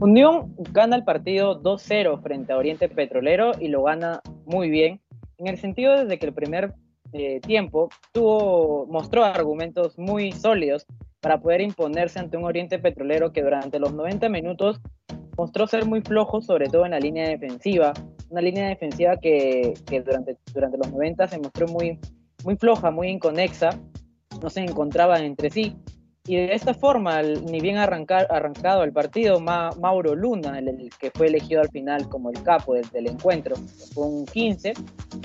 Unión gana el partido 2-0 frente a Oriente Petrolero y lo gana muy bien, en el sentido de que el primer eh, tiempo tuvo, mostró argumentos muy sólidos para poder imponerse ante un Oriente Petrolero que durante los 90 minutos mostró ser muy flojo, sobre todo en la línea defensiva, una línea defensiva que, durante los 90 se mostró muy, muy floja, muy inconexa, no se encontraban entre sí y de esta forma, ni bien arrancar, arrancado el partido, Mauro Luna, el, que fue elegido al final como el capo del, encuentro, fue un 15,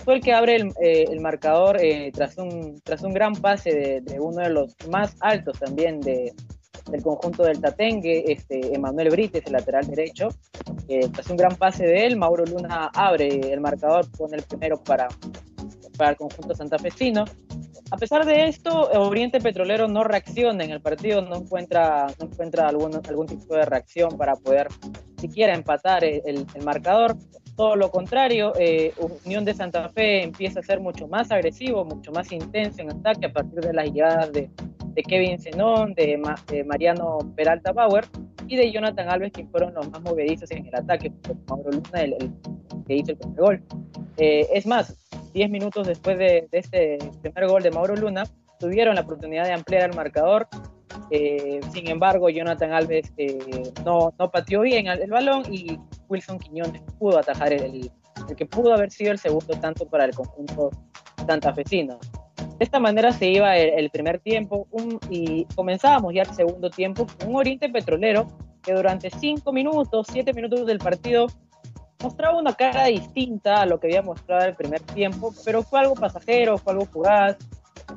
fue el que abre el, eh, marcador eh, tras, un, tras un gran pase de, uno de los más altos también de, del conjunto del Tatengue, este, Emanuel Brites, el lateral derecho. Eh, tras un gran pase de él, Mauro Luna abre el marcador, pone el primero para, para el conjunto santafesino. A pesar de esto, Oriente Petrolero no reacciona en el partido, no encuentra, no encuentra algún, algún tipo de reacción para poder siquiera empatar el, marcador. Todo lo contrario, eh, Unión de Santa Fe empieza a ser mucho más agresivo, mucho más intenso en ataque a partir de las llegadas de, Kevin Zenón, de, Mariano Peralta Bauer y de Jonathan Alves, que fueron los más movedizos en el ataque, Mauro Luna, el, que hizo el primer gol. Eh, es más, 10 minutos después de, este primer gol de Mauro Luna, tuvieron la oportunidad de ampliar el marcador. Eh, sin embargo, Jonathan Alves eh, no, no pateó bien el, balón y Wilson Quiñones pudo atajar el, el, que pudo haber sido el segundo tanto para el conjunto santafesino. De esta manera se iba el, primer tiempo y comenzábamos ya el segundo tiempo con un Oriente Petrolero que durante 5 minutos, 7 minutos del partido mostraba una cara distinta a lo que había mostrado el primer tiempo, pero fue algo pasajero, fue algo fugaz,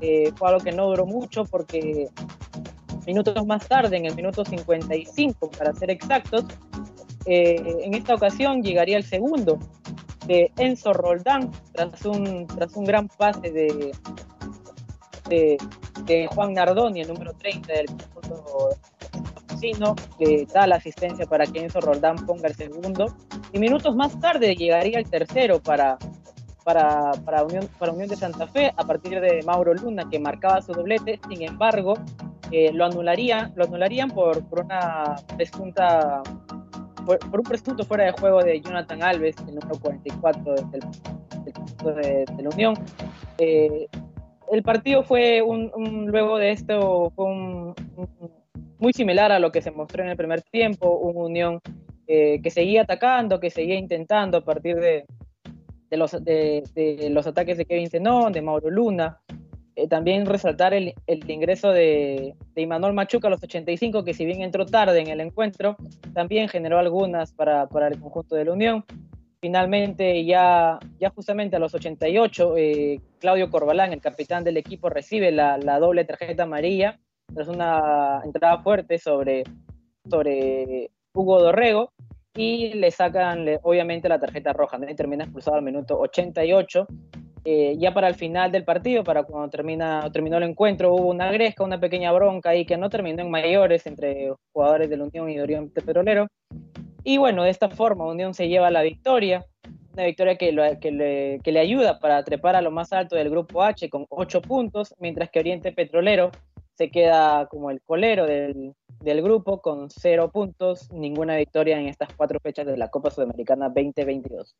eh, fue algo que no duró mucho porque minutos más tarde, en el minuto 55 para ser exactos, eh, en esta ocasión llegaría el segundo de Enzo Roldán tras un, tras un gran pase de, de, Juan Nardoni, el número 30 del conjunto que da la asistencia para que Enzo Roldán ponga el segundo. Y minutos más tarde llegaría el tercero para, para, para, Unión, para Unión de Santa Fe a partir de Mauro Luna, que marcaba su doblete. Sin embargo, eh, lo, anularía, lo anularían por, por una presunta por, un presunto fuera de juego de Jonathan Alves, el número 44 del, del, de, de la Unión. Eh, el partido fue un, luego de esto fue un, muy similar a lo que se mostró en el primer tiempo, una Unión eh, que seguía atacando, que seguía intentando a partir de, los, ataques de Kevin Zenón, de Mauro Luna. Eh, también resaltar el, ingreso de, Imanol Machuca a los 85, que si bien entró tarde en el encuentro, también generó algunas para, para el conjunto de la Unión. Finalmente, ya, ya justamente a los 88, eh, Claudio Corbalán, el capitán del equipo, recibe la doble tarjeta amarilla tras una entrada fuerte sobre, sobre Hugo Dorrego y le sacan obviamente la tarjeta roja, ¿no? termina expulsado al minuto 88. Eh, ya para el final del partido, para cuando termina, terminó el encuentro, hubo una gresca, una pequeña bronca ahí que no terminó en mayores entre jugadores de la Unión y de Oriente Petrolero. Y bueno, de esta forma Unión se lleva la victoria, una victoria que, que, le, que le ayuda para trepar a lo más alto del grupo H con 8 puntos, mientras que Oriente Petrolero se queda como el colero del, del grupo con cero puntos, ninguna victoria en estas cuatro fechas de la Copa Sudamericana 2022.